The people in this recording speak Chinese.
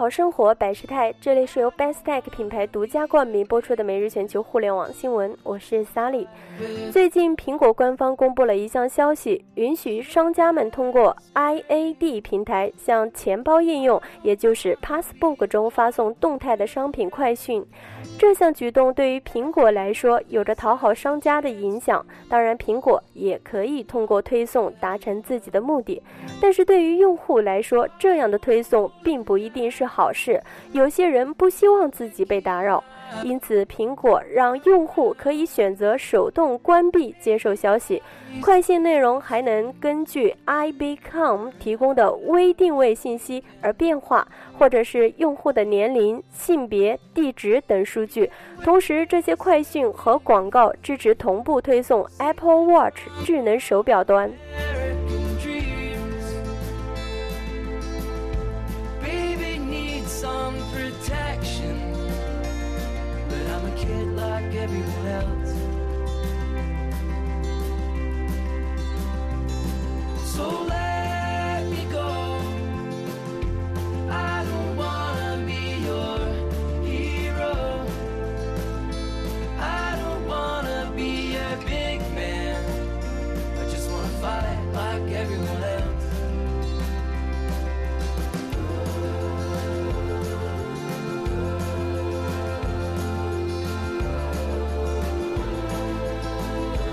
好生活百事态，这里是由 Bestech 品牌独家冠名播出的每日全球互联网新闻，我是 Sally。最近，苹果官方公布了一项消息，允许商家们通过 IAD 平台向钱包应用，也就是 Passbook 中发送动态的商品快讯。这项举动对于苹果来说有着讨好商家的影响，当然，苹果也可以通过推送达成自己的目的。但是对于用户来说，这样的推送并不一定是。好事，有些人不希望自己被打扰，因此苹果让用户可以选择手动关闭接受消息。快信内容还能根据 iBeacon 提供的微定位信息而变化，或者是用户的年龄、性别、地址等数据。同时，这些快讯和广告支持同步推送 Apple Watch 智能手表端。protection. But I'm a kid like.